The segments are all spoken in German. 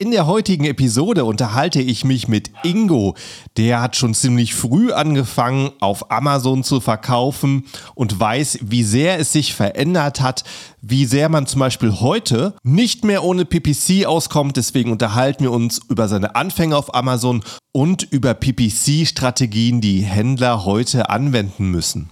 In der heutigen Episode unterhalte ich mich mit Ingo. Der hat schon ziemlich früh angefangen, auf Amazon zu verkaufen und weiß, wie sehr es sich verändert hat, wie sehr man zum Beispiel heute nicht mehr ohne PPC auskommt. Deswegen unterhalten wir uns über seine Anfänge auf Amazon und über PPC-Strategien, die Händler heute anwenden müssen.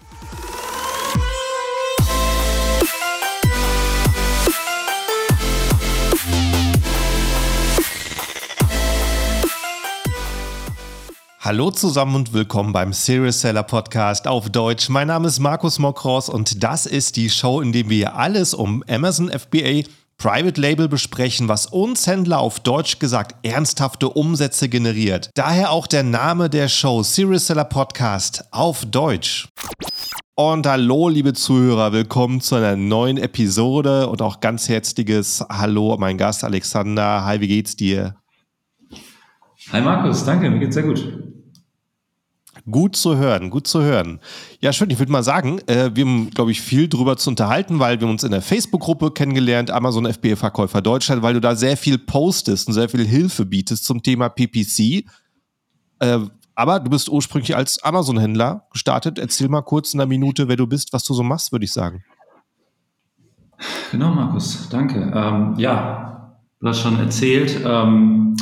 Hallo zusammen und willkommen beim Serious Seller Podcast auf Deutsch. Mein Name ist Markus Mokros und das ist die Show, in der wir alles um Amazon FBA Private Label besprechen, was uns Händler auf Deutsch gesagt ernsthafte Umsätze generiert. Daher auch der Name der Show Serious Seller Podcast auf Deutsch. Und hallo, liebe Zuhörer, willkommen zu einer neuen Episode und auch ganz herzliches Hallo, mein Gast Alexander. Hi, wie geht's dir? Hi Markus, danke, mir geht's sehr gut. Gut zu hören, gut zu hören. Ja, schön. Ich würde mal sagen, äh, wir haben, glaube ich, viel drüber zu unterhalten, weil wir uns in der Facebook-Gruppe kennengelernt, Amazon FBA-Verkäufer Deutschland, weil du da sehr viel postest und sehr viel Hilfe bietest zum Thema PPC. Äh, aber du bist ursprünglich als Amazon-Händler gestartet. Erzähl mal kurz in einer Minute, wer du bist, was du so machst, würde ich sagen. Genau, Markus, danke. Ähm, ja, du hast schon erzählt. Ähm,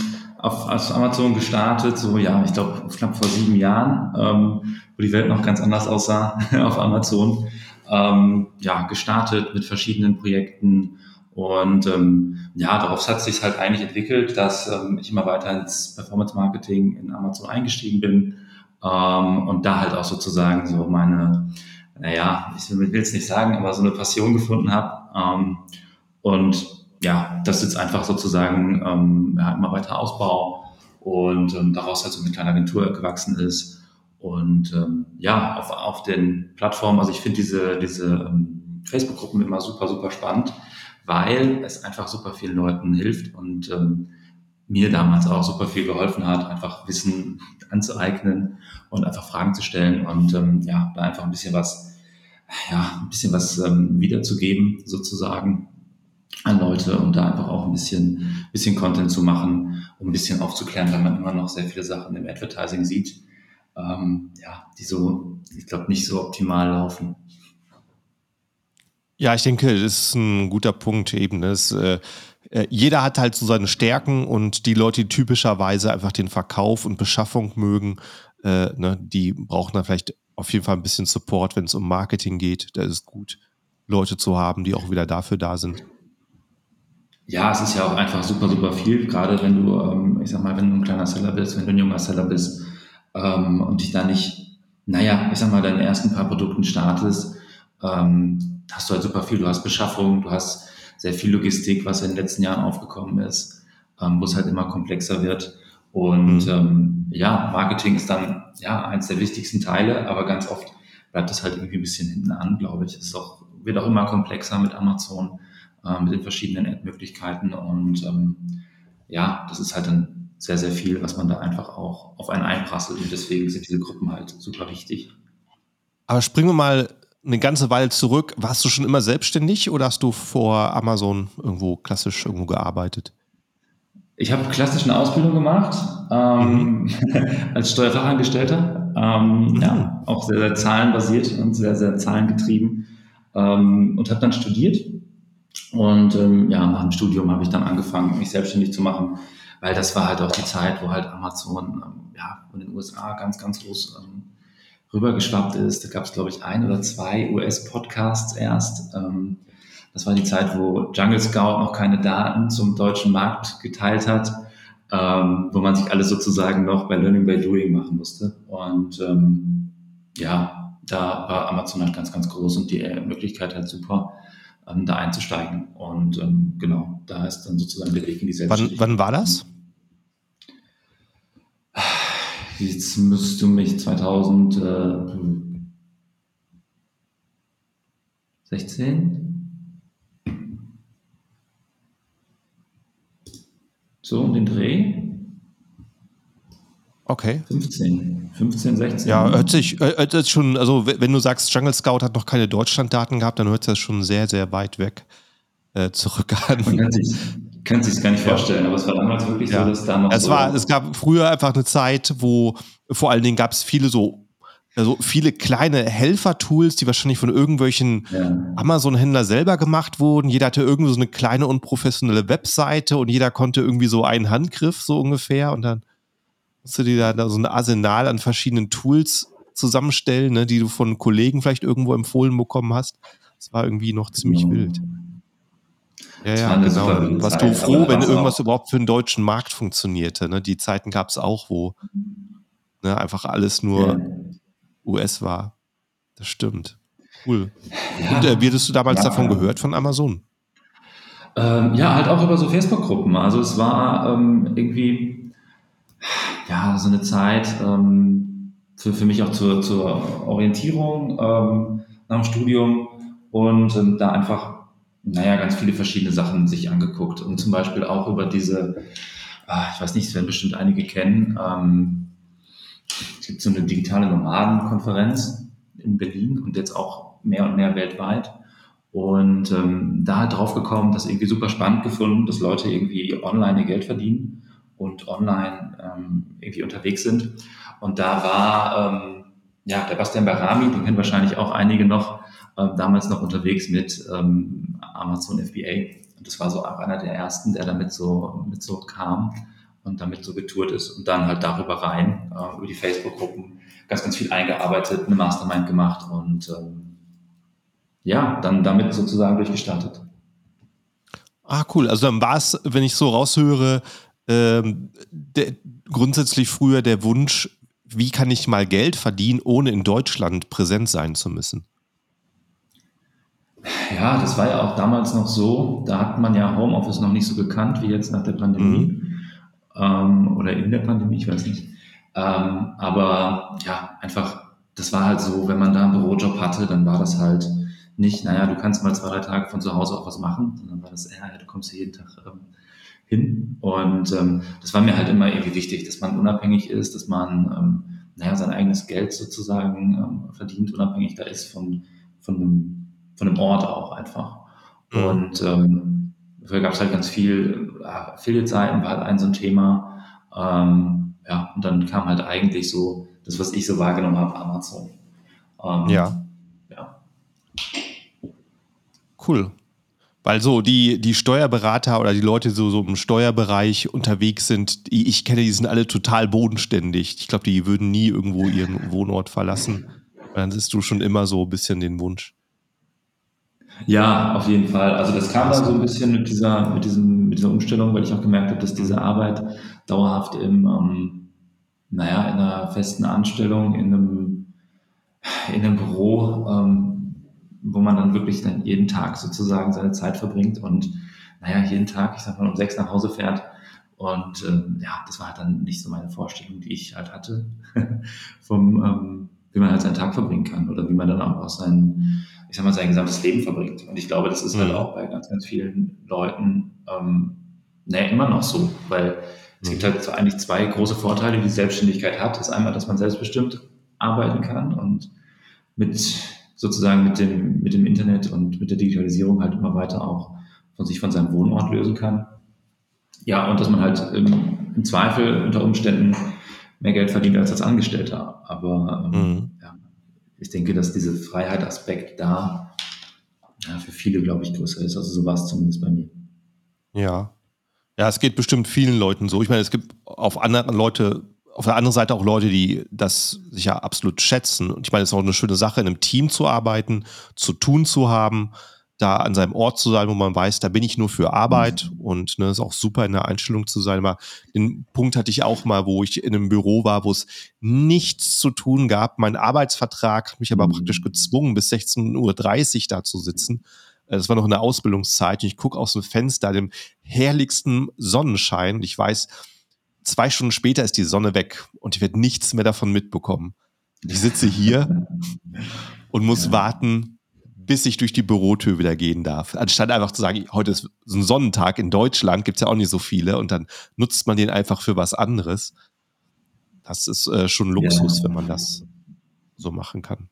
auf, auf Amazon gestartet, so ja, ich glaube knapp vor sieben Jahren, ähm, wo die Welt noch ganz anders aussah auf Amazon. Ähm, ja, gestartet mit verschiedenen Projekten und ähm, ja, darauf hat sich halt eigentlich entwickelt, dass ähm, ich immer weiter ins Performance Marketing in Amazon eingestiegen bin ähm, und da halt auch sozusagen so meine, naja, ich will es nicht sagen, aber so eine Passion gefunden habe. Ähm, und ja, das jetzt einfach sozusagen ähm, ja, immer weiter Ausbau und ähm, daraus halt so eine kleine Agentur gewachsen ist. Und ähm, ja, auf, auf den Plattformen, also ich finde diese, diese ähm, Facebook-Gruppen immer super, super spannend, weil es einfach super vielen Leuten hilft und ähm, mir damals auch super viel geholfen hat, einfach Wissen anzueignen und einfach Fragen zu stellen und ähm, ja, da einfach ein bisschen was, ja, ein bisschen was ähm, wiederzugeben sozusagen an Leute und da einfach auch ein bisschen, bisschen Content zu machen, um ein bisschen aufzuklären, weil man immer noch sehr viele Sachen im Advertising sieht, ähm, ja, die so, ich glaube, nicht so optimal laufen. Ja, ich denke, das ist ein guter Punkt eben. Das, äh, äh, jeder hat halt so seine Stärken und die Leute, die typischerweise einfach den Verkauf und Beschaffung mögen, äh, ne, die brauchen dann vielleicht auf jeden Fall ein bisschen Support, wenn es um Marketing geht. Da ist es gut, Leute zu haben, die auch wieder dafür da sind. Ja, es ist ja auch einfach super, super viel, gerade wenn du, ähm, ich sag mal, wenn du ein kleiner Seller bist, wenn du ein junger Seller bist ähm, und dich da nicht, naja, ich sag mal, deine ersten paar Produkten startest, ähm, hast du halt super viel. Du hast Beschaffung, du hast sehr viel Logistik, was in den letzten Jahren aufgekommen ist, ähm, wo es halt immer komplexer wird. Und mhm. ähm, ja, Marketing ist dann ja eins der wichtigsten Teile, aber ganz oft bleibt es halt irgendwie ein bisschen hinten an, glaube ich. Es ist auch, wird auch immer komplexer mit Amazon mit den verschiedenen Ad-Möglichkeiten. Und ähm, ja, das ist halt dann sehr, sehr viel, was man da einfach auch auf einen einprasselt. Und deswegen sind diese Gruppen halt super wichtig. Aber springen wir mal eine ganze Weile zurück. Warst du schon immer selbstständig oder hast du vor Amazon irgendwo klassisch irgendwo gearbeitet? Ich habe klassisch eine Ausbildung gemacht ähm, mhm. als Steuerfachangestellter. Ähm, mhm. Ja, auch sehr, sehr zahlenbasiert und sehr, sehr zahlengetrieben. Ähm, und habe dann studiert und ähm, ja, nach dem Studium habe ich dann angefangen, mich selbstständig zu machen, weil das war halt auch die Zeit, wo halt Amazon ähm, ja, von den USA ganz, ganz groß ähm, rübergeschwappt ist. Da gab es, glaube ich, ein oder zwei US-Podcasts erst. Ähm, das war die Zeit, wo Jungle Scout noch keine Daten zum deutschen Markt geteilt hat, ähm, wo man sich alles sozusagen noch bei Learning by Doing machen musste. Und ähm, ja, da war Amazon halt ganz, ganz groß und die Möglichkeit halt super ähm, da einzusteigen. Und ähm, genau, da ist dann sozusagen der Weg in die Selbstständigkeit. Wann, wann war das? Jetzt müsstest du mich 2016 so um den Dreh. Okay. 15, 15, 16. Ja, hört sich, äh, hört sich schon, also wenn du sagst, Jungle Scout hat noch keine Deutschlanddaten gehabt, dann hört sich das schon sehr, sehr weit weg äh, zurück an. Man kann sich, Kann sich gar nicht vorstellen, aber es war damals wirklich ja. so, dass da noch. Es, war, es gab früher einfach eine Zeit, wo vor allen Dingen gab es viele so also viele kleine Helfer-Tools, die wahrscheinlich von irgendwelchen ja. Amazon-Händler selber gemacht wurden. Jeder hatte irgendwie so eine kleine unprofessionelle Webseite und jeder konnte irgendwie so einen Handgriff so ungefähr und dann musst du dir da so ein Arsenal an verschiedenen Tools zusammenstellen, ne, die du von Kollegen vielleicht irgendwo empfohlen bekommen hast. Das war irgendwie noch ziemlich ja. wild. Ja, ja, genau. Warst du froh, wenn irgendwas überhaupt für den deutschen Markt funktionierte. Ne? Die Zeiten gab es auch, wo ne, einfach alles nur ja. US war. Das stimmt. Cool. Ja. Und äh, wie hattest du damals ja. davon gehört von Amazon? Ähm, ja, halt auch über so Facebook-Gruppen. Also es war ähm, irgendwie ja so eine Zeit ähm, für, für mich auch zur, zur Orientierung ähm, nach dem Studium und ähm, da einfach, naja, ganz viele verschiedene Sachen sich angeguckt und zum Beispiel auch über diese, ah, ich weiß nicht, es werden bestimmt einige kennen, ähm, es gibt so eine digitale Nomadenkonferenz in Berlin und jetzt auch mehr und mehr weltweit. Und ähm, da halt drauf gekommen, das irgendwie super spannend gefunden, dass Leute irgendwie online ihr Geld verdienen und online ähm, irgendwie unterwegs sind. Und da war ähm, ja der Bastian Barami, den kennen wahrscheinlich auch einige noch, äh, damals noch unterwegs mit ähm, Amazon FBA. Und das war so auch einer der ersten, der damit so mit so kam und damit so getourt ist und dann halt darüber rein, äh, über die Facebook-Gruppen, ganz, ganz viel eingearbeitet, eine Mastermind gemacht und ähm, ja, dann damit sozusagen durchgestartet. Ah, cool. Also dann war es, wenn ich so raushöre, ähm, der, grundsätzlich früher der Wunsch, wie kann ich mal Geld verdienen, ohne in Deutschland präsent sein zu müssen? Ja, das war ja auch damals noch so. Da hat man ja Homeoffice noch nicht so gekannt wie jetzt nach der Pandemie. Mhm ähm, oder in der Pandemie, ich weiß nicht. Ähm, aber ja, einfach, das war halt so, wenn man da einen Bürojob hatte, dann war das halt nicht, naja, du kannst mal zwei, drei Tage von zu Hause auch was machen, sondern war das, ja, du kommst hier jeden Tag ähm, hin. Und ähm, das war mir halt immer irgendwie wichtig, dass man unabhängig ist, dass man, ähm, naja, sein eigenes Geld sozusagen ähm, verdient, unabhängig da ist von, von, dem, von dem Ort auch einfach. Mhm. Und ähm, Dafür gab es halt ganz viel, ja, Affiliate-Seiten war halt ein so ein Thema. Ähm, ja, und dann kam halt eigentlich so das, was ich so wahrgenommen habe, Amazon. Ähm, ja. Ja. Cool. Weil so die, die Steuerberater oder die Leute, die so, so im Steuerbereich unterwegs sind, die ich kenne, die sind alle total bodenständig. Ich glaube, die würden nie irgendwo ihren Wohnort verlassen. Dann siehst du schon immer so ein bisschen den Wunsch. Ja, auf jeden Fall. Also das kam dann so ein bisschen mit dieser, mit diesem, mit dieser Umstellung, weil ich auch gemerkt habe, dass diese Arbeit dauerhaft im, ähm, naja, in einer festen Anstellung, in einem, in einem Büro, ähm, wo man dann wirklich dann jeden Tag sozusagen seine Zeit verbringt und naja, jeden Tag, ich sag mal, um sechs nach Hause fährt. Und ähm, ja, das war halt dann nicht so meine Vorstellung, die ich halt hatte, vom, ähm, wie man halt seinen Tag verbringen kann oder wie man dann auch seinen ich sag mal, sein gesamtes Leben verbringt. Und ich glaube, das ist halt mhm. auch bei ganz, ganz vielen Leuten ähm, naja, immer noch so, weil es gibt mhm. halt eigentlich zwei große Vorteile, die die Selbstständigkeit hat. Das ist einmal, dass man selbstbestimmt arbeiten kann und mit sozusagen mit dem, mit dem Internet und mit der Digitalisierung halt immer weiter auch von sich von seinem Wohnort lösen kann. Ja, und dass man halt im, im Zweifel unter Umständen mehr Geld verdient als als Angestellter. Aber ähm, mhm ich denke, dass dieser Freiheitsaspekt da ja, für viele, glaube ich, größer ist. Also so war es zumindest bei mir. Ja. Ja, es geht bestimmt vielen Leuten so. Ich meine, es gibt auf anderen Leute, auf der anderen Seite auch Leute, die das sich ja absolut schätzen. Und ich meine, es ist auch eine schöne Sache, in einem Team zu arbeiten, zu tun zu haben da an seinem Ort zu sein, wo man weiß, da bin ich nur für Arbeit mhm. und ne, ist auch super in der Einstellung zu sein. Aber den Punkt hatte ich auch mal, wo ich in einem Büro war, wo es nichts zu tun gab. Mein Arbeitsvertrag hat mich aber praktisch mhm. gezwungen, bis 16.30 Uhr da zu sitzen. Äh, das war noch eine Ausbildungszeit. Und ich gucke aus dem Fenster, dem herrlichsten Sonnenschein. Und ich weiß, zwei Stunden später ist die Sonne weg und ich werde nichts mehr davon mitbekommen. Ich sitze hier und muss ja. warten, bis ich durch die Bürotür wieder gehen darf. Anstatt einfach zu sagen, heute ist so ein Sonnentag in Deutschland, gibt es ja auch nicht so viele und dann nutzt man den einfach für was anderes. Das ist äh, schon Luxus, ja. wenn man das so machen kann.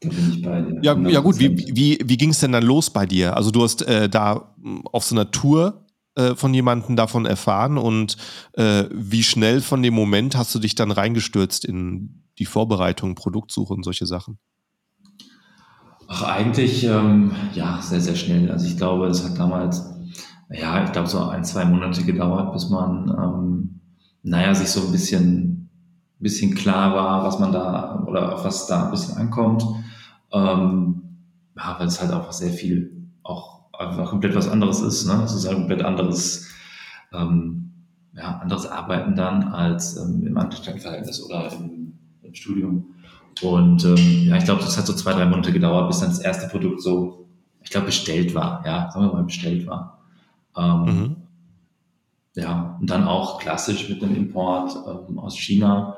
Da bin ich bei dir. Ja, ja gut, wie, wie, wie ging es denn dann los bei dir? Also du hast äh, da auf so einer Tour äh, von jemandem davon erfahren und äh, wie schnell von dem Moment hast du dich dann reingestürzt in die Vorbereitung, Produktsuche und solche Sachen? Ach, eigentlich, ähm, ja, sehr, sehr schnell. Also ich glaube, es hat damals, ja, ich glaube, so ein, zwei Monate gedauert, bis man, ähm, naja, sich so ein bisschen, bisschen klar war, was man da oder auf was da ein bisschen ankommt. Ähm, ja, weil es halt auch sehr viel auch einfach komplett was anderes ist. Ne? Es ist ein komplett anderes, ähm, ja, anderes Arbeiten dann als ähm, im Angestelltenverhältnis oder im, im Studium. Und ähm, ja, ich glaube, das hat so zwei, drei Monate gedauert, bis dann das erste Produkt so, ich glaube, bestellt war. Ja, sagen wir mal, bestellt war. Ähm, mhm. Ja, und dann auch klassisch mit einem Import ähm, aus China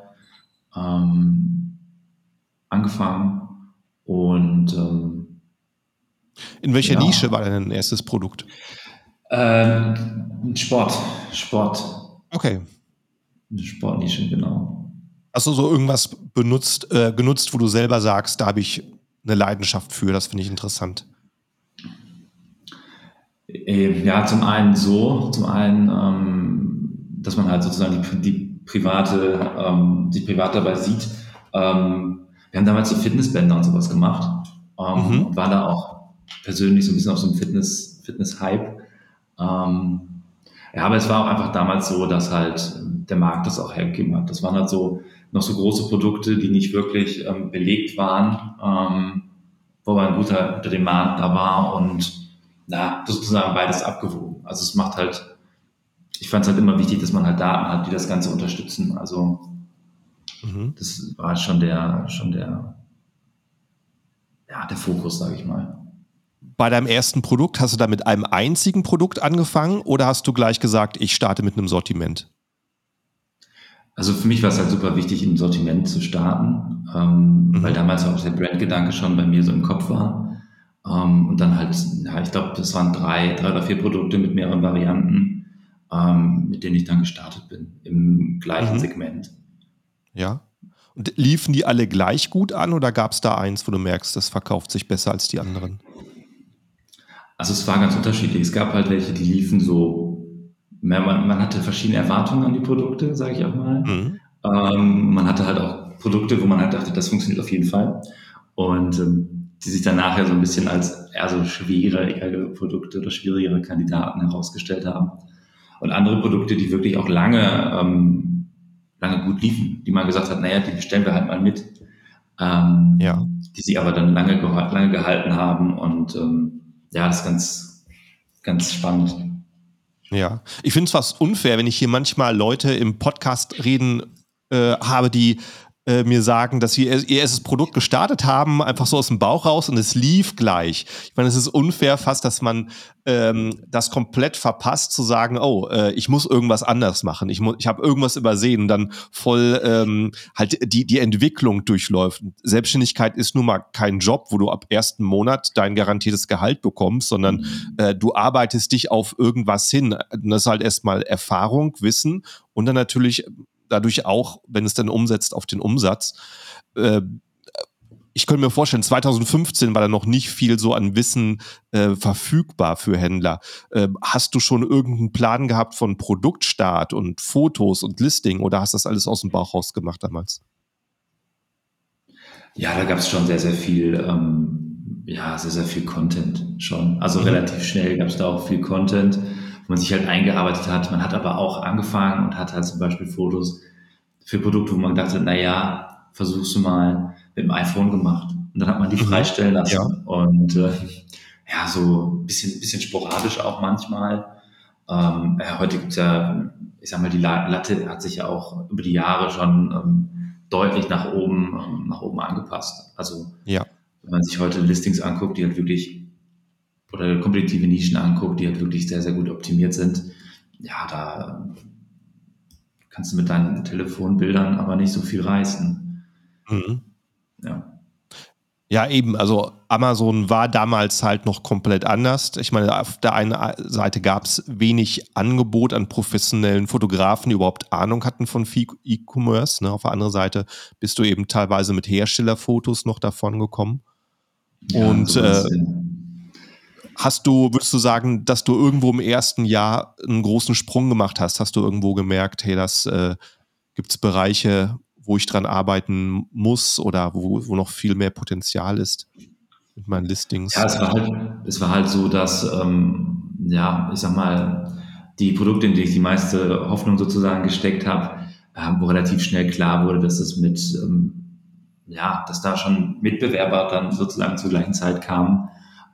ähm, angefangen. Und ähm, in welcher ja. Nische war dein erstes Produkt? Ähm, Sport. Sport. Okay. Eine Sportnische, genau. Hast du so irgendwas benutzt, äh, genutzt, wo du selber sagst, da habe ich eine Leidenschaft für, das finde ich interessant? Ähm, ja, zum einen so, zum einen, ähm, dass man halt sozusagen die, die private, ähm, die privat dabei sieht. Ähm, wir haben damals so Fitnessbänder und sowas gemacht ähm, mhm. und waren da auch persönlich so ein bisschen auf so einem Fitness, Fitness-Hype. Ähm, ja, aber es war auch einfach damals so, dass halt der Markt das auch hergegeben hat. Das waren halt so noch so große Produkte, die nicht wirklich ähm, belegt waren, ähm, wo ein guter, Demand da war und na, sozusagen beides abgewogen. Also es macht halt, ich fand es halt immer wichtig, dass man halt Daten hat, die das Ganze unterstützen. Also mhm. das war schon der, schon der, ja, der Fokus, sage ich mal. Bei deinem ersten Produkt hast du da mit einem einzigen Produkt angefangen oder hast du gleich gesagt, ich starte mit einem Sortiment? Also für mich war es halt super wichtig, im Sortiment zu starten, ähm, mhm. weil damals auch der Brandgedanke schon bei mir so im Kopf war. Ähm, und dann halt, ja, ich glaube, das waren drei, drei oder vier Produkte mit mehreren Varianten, ähm, mit denen ich dann gestartet bin, im gleichen mhm. Segment. Ja. Und liefen die alle gleich gut an oder gab es da eins, wo du merkst, das verkauft sich besser als die anderen? Also es war ganz unterschiedlich. Es gab halt welche, die liefen so man, man hatte verschiedene Erwartungen an die Produkte, sage ich auch mal. Mhm. Ähm, man hatte halt auch Produkte, wo man halt dachte, das funktioniert auf jeden Fall. Und ähm, die sich dann nachher so ein bisschen als eher so schwierigere Produkte oder schwierigere Kandidaten herausgestellt haben. Und andere Produkte, die wirklich auch lange, ähm, lange gut liefen, die man gesagt hat, naja, die bestellen wir halt mal mit. Ähm, ja. Die sich aber dann lange, lange gehalten haben und ähm, ja, das ist ganz, ganz spannend. Ja, ich finde es fast unfair, wenn ich hier manchmal Leute im Podcast reden äh, habe, die äh, mir sagen, dass sie ihr erstes Produkt gestartet haben, einfach so aus dem Bauch raus und es lief gleich. Ich meine, es ist unfair fast, dass man ähm, das komplett verpasst, zu sagen, oh, äh, ich muss irgendwas anders machen, ich, muss, ich habe irgendwas übersehen und dann voll ähm, halt die, die Entwicklung durchläuft. Selbstständigkeit ist nun mal kein Job, wo du ab ersten Monat dein garantiertes Gehalt bekommst, sondern mhm. äh, du arbeitest dich auf irgendwas hin. Das ist halt erstmal Erfahrung, Wissen und dann natürlich dadurch auch, wenn es dann umsetzt, auf den Umsatz. Äh, ich könnte mir vorstellen, 2015 war da noch nicht viel so an Wissen äh, verfügbar für Händler. Äh, hast du schon irgendeinen Plan gehabt von Produktstart und Fotos und Listing oder hast du das alles aus dem Bauch raus gemacht damals? Ja, da gab es schon sehr, sehr viel, ähm, ja, sehr, sehr viel Content schon. Also mhm. relativ schnell gab es da auch viel Content wo man sich halt eingearbeitet hat. Man hat aber auch angefangen und hat halt zum Beispiel Fotos für Produkte, wo man gedacht hat, naja, versuchst du mal mit dem iPhone gemacht. Und dann hat man die mhm. freistellen lassen. Ja. Und äh, ja, so ein bisschen, bisschen sporadisch auch manchmal. Ähm, ja, heute gibt's ja, ich sag mal, die Latte hat sich ja auch über die Jahre schon ähm, deutlich nach oben, ähm, nach oben angepasst. Also ja. wenn man sich heute Listings anguckt, die halt wirklich oder kompetitive Nischen anguckt, die halt wirklich sehr, sehr gut optimiert sind, ja, da kannst du mit deinen Telefonbildern aber nicht so viel reißen. Mhm. Ja. Ja, eben. Also Amazon war damals halt noch komplett anders. Ich meine, auf der einen Seite gab es wenig Angebot an professionellen Fotografen, die überhaupt Ahnung hatten von E-Commerce. Ne? Auf der anderen Seite bist du eben teilweise mit Herstellerfotos noch davon gekommen. Ja, und äh, Hast du, würdest du sagen, dass du irgendwo im ersten Jahr einen großen Sprung gemacht hast? Hast du irgendwo gemerkt, hey, das äh, gibt es Bereiche, wo ich dran arbeiten muss oder wo, wo noch viel mehr Potenzial ist mit meinen Listings? Ja, es war halt, es war halt so, dass, ähm, ja, ich sag mal, die Produkte, in die ich die meiste Hoffnung sozusagen gesteckt habe, äh, wo relativ schnell klar wurde, dass es mit, ähm, ja, dass da schon Mitbewerber dann sozusagen zur gleichen Zeit kamen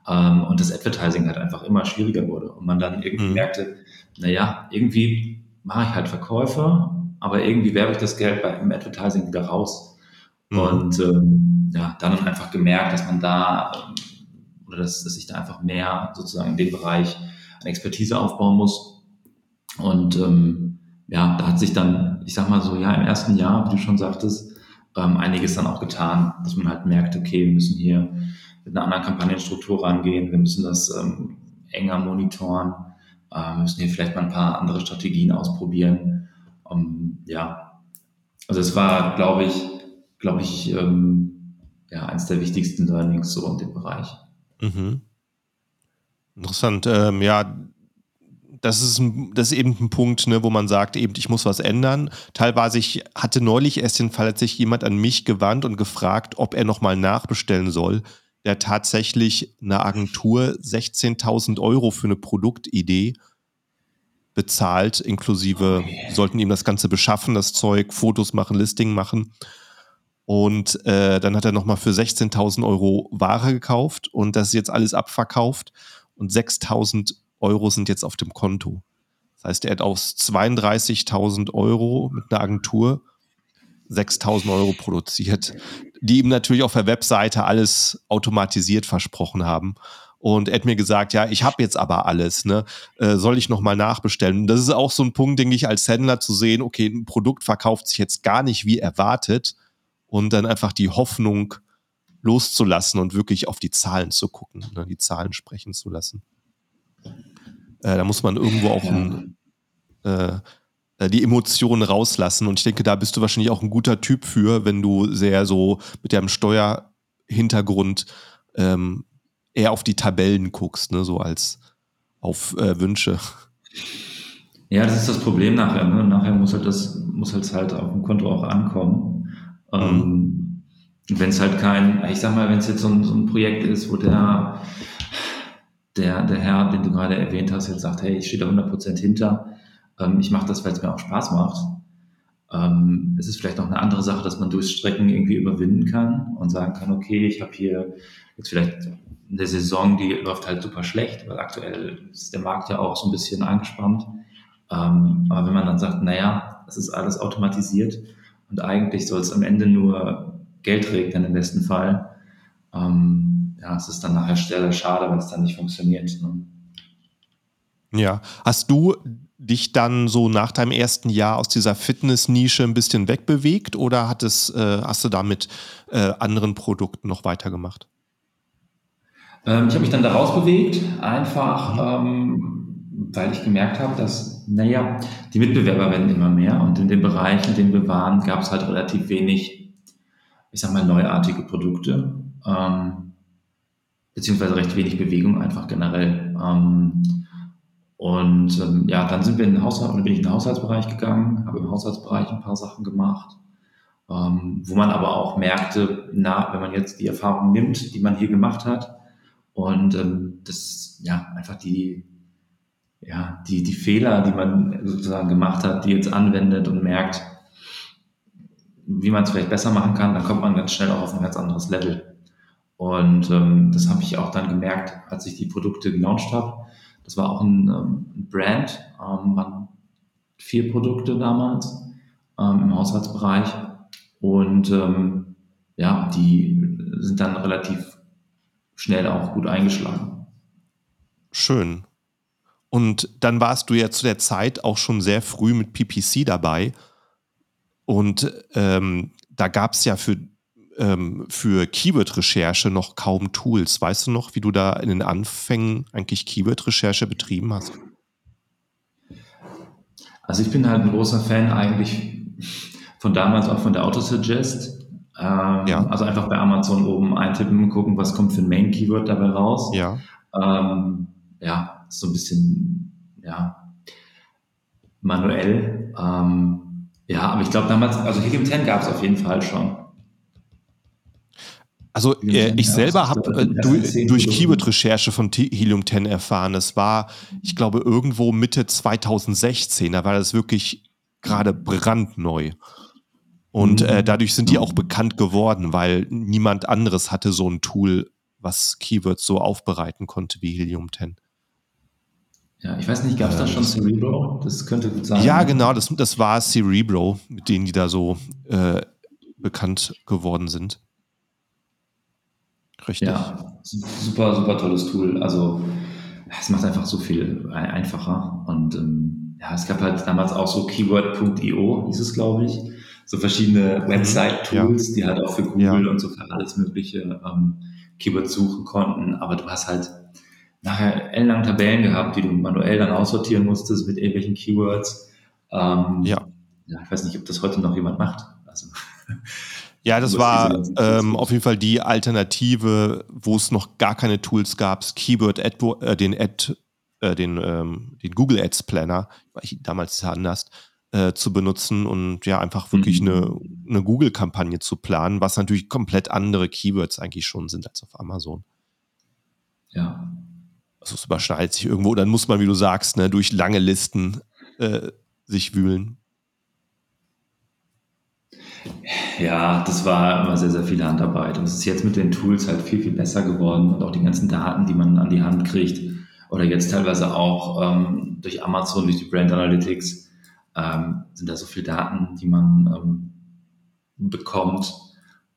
ähm, und das Advertising halt einfach immer schwieriger wurde und man dann irgendwie mhm. merkte, naja, irgendwie mache ich halt Verkäufe, aber irgendwie werbe ich das Geld beim Advertising wieder raus. Mhm. Und ähm, ja, dann einfach gemerkt, dass man da oder dass, dass ich da einfach mehr sozusagen in dem Bereich an Expertise aufbauen muss. Und ähm, ja, da hat sich dann, ich sag mal so, ja, im ersten Jahr, wie du schon sagtest, ähm, einiges dann auch getan, dass man halt merkt, okay, wir müssen hier mit einer anderen Kampagnenstruktur rangehen, wir müssen das ähm, enger monitoren, äh, wir müssen hier vielleicht mal ein paar andere Strategien ausprobieren. Um, ähm, ja, also es war, glaube ich, glaube ich, ähm, ja, eines der wichtigsten Learnings so in dem Bereich. Mhm. Interessant. Ähm, ja, das ist, ein, das ist eben ein Punkt, ne, wo man sagt, eben, ich muss was ändern. Teilweise, ich hatte neulich erst den Fall, als sich jemand an mich gewandt und gefragt, ob er nochmal nachbestellen soll, der tatsächlich eine Agentur 16.000 Euro für eine Produktidee bezahlt, inklusive okay. sollten ihm das Ganze beschaffen, das Zeug, Fotos machen, Listing machen. Und äh, dann hat er nochmal für 16.000 Euro Ware gekauft und das ist jetzt alles abverkauft und 6.000 Euro sind jetzt auf dem Konto. Das heißt, er hat aus 32.000 Euro mit einer Agentur 6.000 Euro produziert, die ihm natürlich auf der Webseite alles automatisiert versprochen haben. Und er hat mir gesagt, ja, ich habe jetzt aber alles, ne? Äh, soll ich nochmal nachbestellen? Das ist auch so ein Punkt, denke ich, als Händler zu sehen, okay, ein Produkt verkauft sich jetzt gar nicht wie erwartet und dann einfach die Hoffnung loszulassen und wirklich auf die Zahlen zu gucken, ne? die Zahlen sprechen zu lassen. Äh, da muss man irgendwo auch ein, äh, äh, die Emotionen rauslassen. Und ich denke, da bist du wahrscheinlich auch ein guter Typ für, wenn du sehr so mit deinem Steuerhintergrund ähm, eher auf die Tabellen guckst, ne? so als auf äh, Wünsche. Ja, das ist das Problem nachher. Ne? Nachher muss halt das muss halt, halt auf dem Konto auch ankommen. Mhm. Ähm, wenn es halt kein, ich sag mal, wenn es jetzt so ein, so ein Projekt ist, wo der der, der Herr, den du gerade erwähnt hast, jetzt sagt, hey, ich stehe da 100% hinter, ähm, ich mache das, weil es mir auch Spaß macht. Ähm, es ist vielleicht noch eine andere Sache, dass man Durchstrecken irgendwie überwinden kann und sagen kann, okay, ich habe hier jetzt vielleicht eine Saison, die läuft halt super schlecht, weil aktuell ist der Markt ja auch so ein bisschen angespannt. Ähm, aber wenn man dann sagt, naja, es ist alles automatisiert und eigentlich soll es am Ende nur Geld regnen im besten Fall, ähm, ja, es ist dann nachher sehr schade, wenn es dann nicht funktioniert. Ne? Ja, hast du dich dann so nach deinem ersten Jahr aus dieser Fitness-Nische ein bisschen wegbewegt oder hat es, äh, hast du da mit äh, anderen Produkten noch weitergemacht? Ähm, ich habe mich dann da rausbewegt, einfach mhm. ähm, weil ich gemerkt habe, dass, naja, die Mitbewerber werden immer mehr und in den Bereichen, in denen wir waren, gab es halt relativ wenig, ich sag mal, neuartige Produkte. Ähm, beziehungsweise recht wenig Bewegung einfach generell. Ähm, und ähm, ja, dann sind wir in den Haushalt, oder bin ich in den Haushaltsbereich gegangen, habe im Haushaltsbereich ein paar Sachen gemacht, ähm, wo man aber auch merkte, na, wenn man jetzt die Erfahrung nimmt, die man hier gemacht hat und ähm, das ja einfach die ja die die Fehler, die man sozusagen gemacht hat, die jetzt anwendet und merkt, wie man es vielleicht besser machen kann, dann kommt man ganz schnell auch auf ein ganz anderes Level. Und ähm, das habe ich auch dann gemerkt, als ich die Produkte gelauncht habe. Das war auch ein, ähm, ein Brand, ähm, waren vier Produkte damals ähm, im Haushaltsbereich. Und ähm, ja, die sind dann relativ schnell auch gut eingeschlagen. Schön. Und dann warst du ja zu der Zeit auch schon sehr früh mit PPC dabei. Und ähm, da gab es ja für ähm, für Keyword-Recherche noch kaum Tools. Weißt du noch, wie du da in den Anfängen eigentlich Keyword-Recherche betrieben hast? Also ich bin halt ein großer Fan eigentlich von damals auch von der Autosuggest. Ähm, ja. Also einfach bei Amazon oben eintippen, gucken, was kommt für ein Main-Keyword dabei raus. Ja. Ähm, ja, so ein bisschen, ja, manuell. Ähm, ja, aber ich glaube damals, also Helium 10 gab es auf jeden Fall schon. Also äh, ich selber habe äh, durch, durch Keyword-Recherche von Helium 10 erfahren, es war, ich glaube, irgendwo Mitte 2016, da war das wirklich gerade brandneu. Und äh, mhm. dadurch sind die auch bekannt geworden, weil niemand anderes hatte so ein Tool, was Keywords so aufbereiten konnte wie Helium 10. Ja, ich weiß nicht, gab es da schon Cerebro? Das könnte gut sein. Ja, genau, das, das war Cerebro, mit denen die da so äh, bekannt geworden sind. Richtig. Ja, super, super tolles Tool. Also es macht einfach so viel einfacher. Und ähm, ja, es gab halt damals auch so Keyword.io, hieß es, glaube ich. So verschiedene mhm. Website-Tools, ja. die halt auch für Google ja. und so für alles mögliche ähm, Keywords suchen konnten. Aber du hast halt nachher ellenlange Tabellen gehabt, die du manuell dann aussortieren musstest mit irgendwelchen Keywords. Ähm, ja. ja. Ich weiß nicht, ob das heute noch jemand macht. Also Ja, das war ähm, auf jeden Fall die Alternative, wo es noch gar keine Tools gab. Keyword Ad, äh, den Ad, äh, den, ähm, den Google Ads Planner, damals anders, äh, zu benutzen und ja, einfach wirklich mhm. eine, eine Google-Kampagne zu planen, was natürlich komplett andere Keywords eigentlich schon sind als auf Amazon. Ja. Also es überschneidet sich irgendwo, dann muss man, wie du sagst, ne, durch lange Listen äh, sich wühlen. Ja, das war immer sehr, sehr viel Handarbeit. Und es ist jetzt mit den Tools halt viel, viel besser geworden und auch die ganzen Daten, die man an die Hand kriegt oder jetzt teilweise auch ähm, durch Amazon, durch die Brand Analytics, ähm, sind da so viele Daten, die man ähm, bekommt,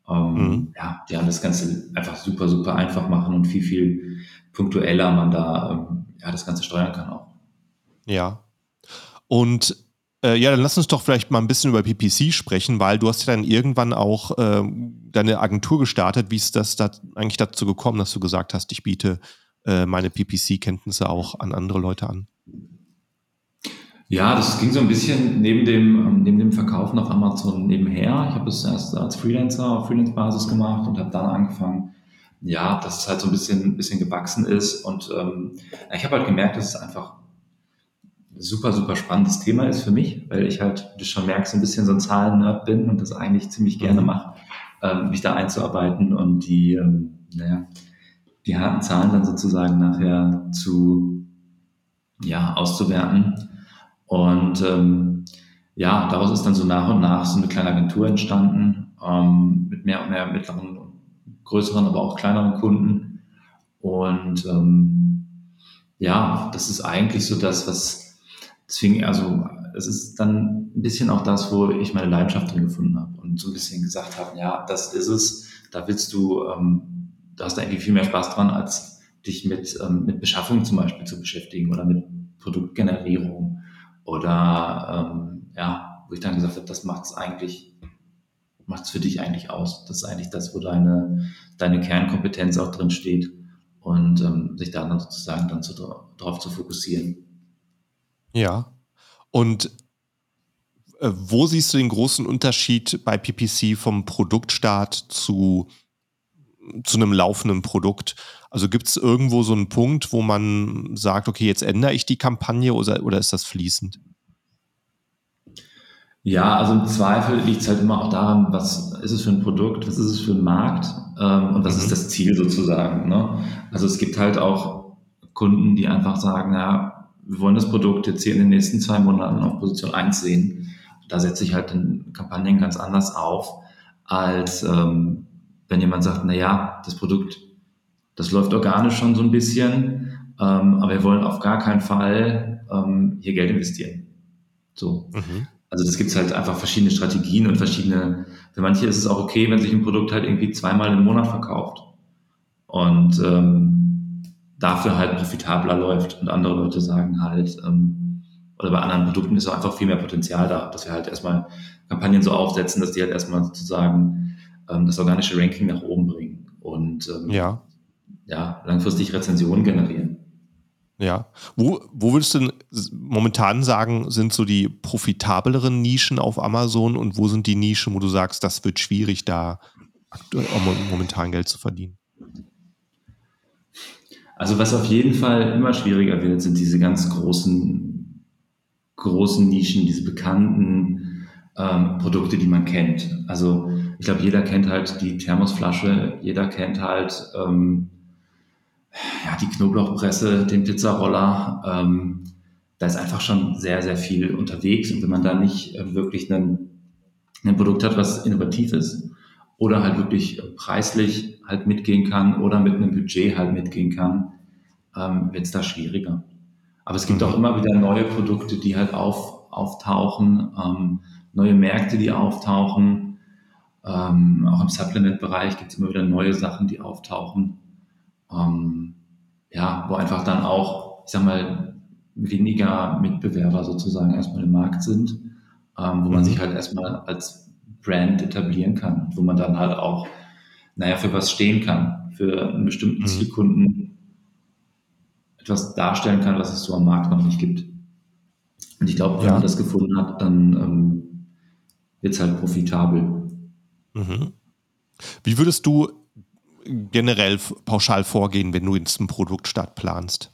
ähm, mhm. ja, die haben das Ganze einfach super, super einfach machen und viel, viel punktueller man da ähm, ja, das Ganze steuern kann auch. Ja. Und äh, ja, dann lass uns doch vielleicht mal ein bisschen über PPC sprechen, weil du hast ja dann irgendwann auch äh, deine Agentur gestartet. Wie ist das da eigentlich dazu gekommen, dass du gesagt hast, ich biete äh, meine PPC-Kenntnisse auch an andere Leute an? Ja, das ging so ein bisschen neben dem, ähm, neben dem Verkaufen auf Amazon nebenher. Ich habe es erst als Freelancer auf Freelance-Basis gemacht und habe dann angefangen, ja, dass es halt so ein bisschen, bisschen gewachsen ist. Und ähm, ich habe halt gemerkt, dass es einfach super, super spannendes Thema ist für mich, weil ich halt, wie du schon merkst, ein bisschen so ein Zahlen-Nerd bin und das eigentlich ziemlich gerne mhm. mache, ähm, mich da einzuarbeiten und die, ähm, naja, die harten Zahlen dann sozusagen nachher zu, ja, auszuwerten. Und ähm, ja, daraus ist dann so nach und nach so eine kleine Agentur entstanden, ähm, mit mehr und mehr mittleren, größeren, aber auch kleineren Kunden. Und ähm, ja, das ist eigentlich so das, was deswegen, also es ist dann ein bisschen auch das, wo ich meine Leidenschaft drin gefunden habe und so ein bisschen gesagt habe, ja, das ist es, da willst du, ähm, da hast du eigentlich viel mehr Spaß dran, als dich mit, ähm, mit Beschaffung zum Beispiel zu beschäftigen oder mit Produktgenerierung oder ähm, ja, wo ich dann gesagt habe, das macht es eigentlich, macht es für dich eigentlich aus. Das ist eigentlich das, wo deine, deine Kernkompetenz auch drin steht und ähm, sich da dann sozusagen dann zu, darauf zu fokussieren. Ja. Und äh, wo siehst du den großen Unterschied bei PPC vom Produktstart zu, zu einem laufenden Produkt? Also gibt es irgendwo so einen Punkt, wo man sagt, okay, jetzt ändere ich die Kampagne oder, oder ist das fließend? Ja, also im Zweifel liegt es halt immer auch daran, was ist es für ein Produkt, was ist es für ein Markt ähm, und was mhm. ist das Ziel sozusagen. Ne? Also es gibt halt auch Kunden, die einfach sagen, ja, wir wollen das Produkt jetzt hier in den nächsten zwei Monaten auf Position 1 sehen. Da setze ich halt den Kampagnen ganz anders auf, als ähm, wenn jemand sagt, na ja, das Produkt, das läuft organisch schon so ein bisschen, ähm, aber wir wollen auf gar keinen Fall ähm, hier Geld investieren. So. Mhm. Also das gibt es halt einfach verschiedene Strategien und verschiedene, für manche ist es auch okay, wenn sich ein Produkt halt irgendwie zweimal im Monat verkauft. Und ähm, dafür halt profitabler läuft. Und andere Leute sagen halt, ähm, oder bei anderen Produkten ist auch einfach viel mehr Potenzial da, dass wir halt erstmal Kampagnen so aufsetzen, dass die halt erstmal sozusagen ähm, das organische Ranking nach oben bringen und ähm, ja. ja, langfristig Rezensionen generieren. Ja. Wo, wo würdest du denn momentan sagen, sind so die profitableren Nischen auf Amazon und wo sind die Nischen, wo du sagst, das wird schwierig, da momentan Geld zu verdienen? Also was auf jeden Fall immer schwieriger wird, sind diese ganz großen, großen Nischen, diese bekannten ähm, Produkte, die man kennt. Also ich glaube, jeder kennt halt die Thermosflasche, jeder kennt halt ähm, ja, die Knoblauchpresse, den Pizzaroller. Ähm, da ist einfach schon sehr, sehr viel unterwegs. Und wenn man da nicht äh, wirklich ein Produkt hat, was innovativ ist oder halt wirklich preislich halt mitgehen kann oder mit einem Budget halt mitgehen kann, ähm, wird es da schwieriger. Aber es gibt mhm. auch immer wieder neue Produkte, die halt auf, auftauchen, ähm, neue Märkte, die auftauchen. Ähm, auch im Supplement-Bereich gibt es immer wieder neue Sachen, die auftauchen. Ähm, ja, wo einfach dann auch, ich sag mal, weniger Mitbewerber sozusagen erstmal im Markt sind, ähm, wo man mhm. sich halt erstmal als Brand etablieren kann, wo man dann halt auch, naja, für was stehen kann, für einen bestimmten mhm. Zielkunden etwas darstellen kann, was es so am Markt noch nicht gibt. Und ich glaube, wenn ja. man das gefunden hat, dann ähm, wird es halt profitabel. Mhm. Wie würdest du generell pauschal vorgehen, wenn du jetzt einen Produktstart planst?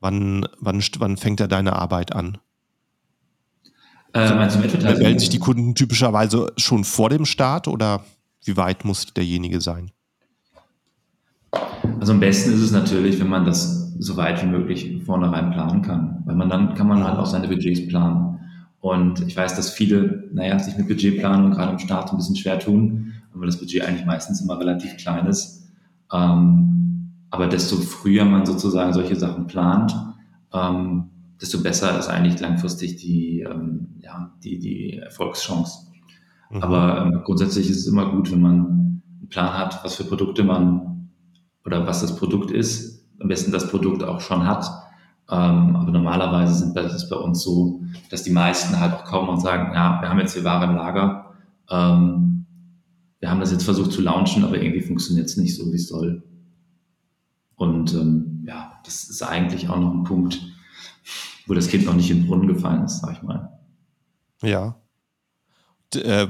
Wann, wann, wann fängt da deine Arbeit an? Äh, meinst du Melden sich die Kunden typischerweise schon vor dem Start oder wie weit muss derjenige sein? Also am besten ist es natürlich, wenn man das so weit wie möglich vornherein planen kann, weil man dann kann man halt auch seine Budgets planen. Und ich weiß, dass viele, naja, sich mit Budgetplanung gerade im Start ein bisschen schwer tun, weil das Budget eigentlich meistens immer relativ klein ist. Ähm, aber desto früher man sozusagen solche Sachen plant, ähm, desto besser ist eigentlich langfristig die, ähm, ja, die, die Erfolgschance. Mhm. Aber ähm, grundsätzlich ist es immer gut, wenn man einen Plan hat, was für Produkte man oder was das Produkt ist. Am besten das Produkt auch schon hat. Ähm, aber normalerweise sind das bei uns so, dass die meisten halt auch kommen und sagen, ja, wir haben jetzt hier Ware im Lager. Ähm, wir haben das jetzt versucht zu launchen, aber irgendwie funktioniert es nicht so, wie es soll. Und ähm, ja, das ist eigentlich auch noch ein Punkt, wo das Kind noch nicht in den Brunnen gefallen ist, sag ich mal. Ja. Äh,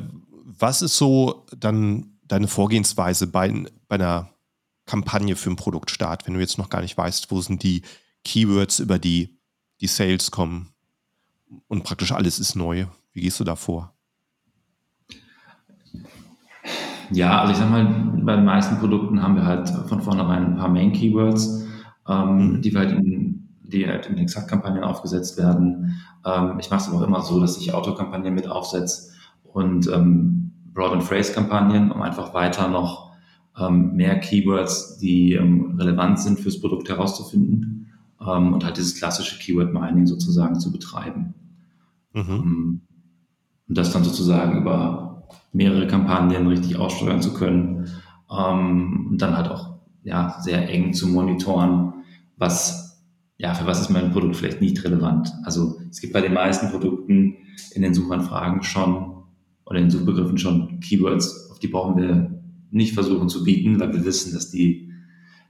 was ist so dann deine Vorgehensweise bei, bei einer Kampagne für einen Produktstart, wenn du jetzt noch gar nicht weißt, wo sind die Keywords, über die die Sales kommen und praktisch alles ist neu? Wie gehst du da vor? Ja, also ich sag mal, bei den meisten Produkten haben wir halt von vornherein ein paar Main Keywords, ähm, mhm. die halt in, die halt in Exakt-Kampagnen aufgesetzt werden. Ähm, ich mache es aber auch immer so, dass ich Autokampagnen mit aufsetze und ähm, Broad and Phrase-Kampagnen, um einfach weiter noch ähm, mehr Keywords, die ähm, relevant sind fürs Produkt herauszufinden ähm, und halt dieses klassische Keyword-Mining sozusagen zu betreiben. Mhm. Ähm, und das dann sozusagen über mehrere Kampagnen richtig aussteuern zu können ähm, und dann halt auch ja, sehr eng zu monitoren, was, ja, für was ist mein Produkt vielleicht nicht relevant. Also es gibt bei den meisten Produkten in den Suchanfragen schon oder in Suchbegriffen schon Keywords, auf die brauchen wir nicht versuchen zu bieten, weil wir wissen, dass die,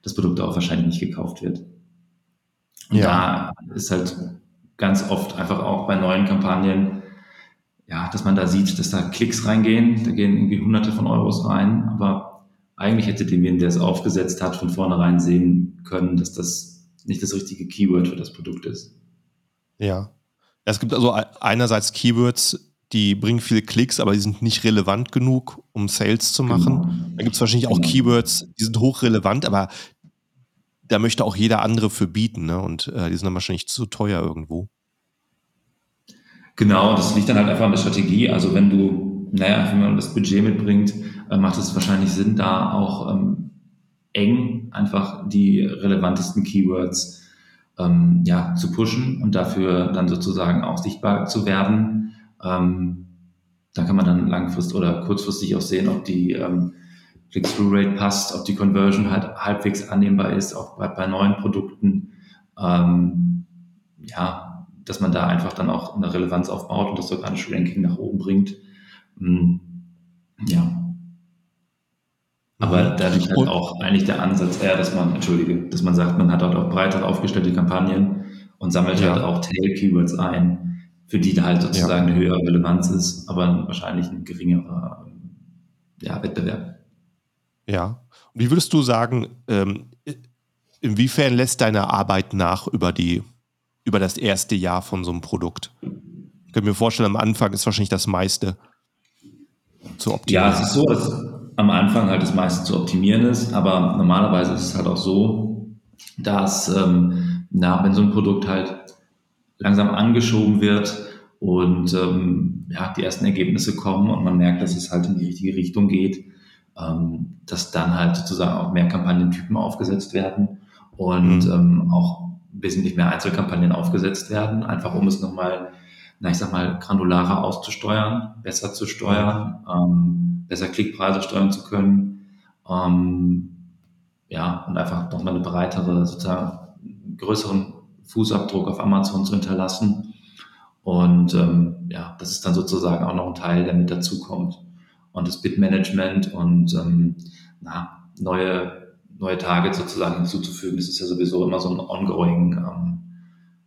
das Produkt auch wahrscheinlich nicht gekauft wird. Und ja. da ist halt ganz oft einfach auch bei neuen Kampagnen ja, dass man da sieht, dass da Klicks reingehen, da gehen irgendwie hunderte von Euros rein, aber eigentlich hätte demjenigen, der es aufgesetzt hat, von vornherein sehen können, dass das nicht das richtige Keyword für das Produkt ist. Ja. Es gibt also einerseits Keywords, die bringen viele Klicks, aber die sind nicht relevant genug, um Sales zu machen. Genau. Dann gibt es wahrscheinlich auch genau. Keywords, die sind hochrelevant, aber da möchte auch jeder andere für bieten, ne? Und äh, die sind dann wahrscheinlich zu teuer irgendwo. Genau, das liegt dann halt einfach an der Strategie. Also wenn du, naja, wenn man das Budget mitbringt, äh, macht es wahrscheinlich Sinn, da auch ähm, eng einfach die relevantesten Keywords ähm, ja, zu pushen und dafür dann sozusagen auch sichtbar zu werden. Ähm, da kann man dann langfristig oder kurzfristig auch sehen, ob die ähm, Click-Through-Rate passt, ob die Conversion halt halbwegs annehmbar ist, auch bei, bei neuen Produkten. Ähm, ja, dass man da einfach dann auch eine Relevanz aufbaut und das organische Ranking nach oben bringt. Hm, ja. Aber mhm. dadurch halt auch eigentlich der Ansatz eher, dass man, entschuldige, dass man sagt, man hat dort auch breiter aufgestellte Kampagnen und sammelt ja. halt auch Tail-Keywords ein, für die da halt sozusagen ja. eine höhere Relevanz ist, aber wahrscheinlich ein geringerer ja, Wettbewerb. Ja. Und wie würdest du sagen, ähm, inwiefern lässt deine Arbeit nach über die, über das erste Jahr von so einem Produkt? Ich könnte mir vorstellen, am Anfang ist wahrscheinlich das meiste zu optimieren. Ja, es ist so, dass am Anfang halt das meiste zu optimieren ist, aber normalerweise ist es halt auch so, dass ähm, na, wenn so ein Produkt halt langsam angeschoben wird und ähm, ja, die ersten Ergebnisse kommen und man merkt, dass es halt in die richtige Richtung geht, ähm, dass dann halt sozusagen auch mehr Kampagnentypen aufgesetzt werden und mhm. ähm, auch wesentlich mehr Einzelkampagnen aufgesetzt werden, einfach um es nochmal, na ich sag mal, granularer auszusteuern, besser zu steuern, ähm, besser Klickpreise steuern zu können, ähm, ja, und einfach nochmal eine breitere, sozusagen größeren Fußabdruck auf Amazon zu hinterlassen. Und ähm, ja, das ist dann sozusagen auch noch ein Teil, der mit dazukommt. Und das Bitmanagement und ähm, na, neue, neue Targets sozusagen hinzuzufügen, das ist ja sowieso immer so ein ongoing, ähm,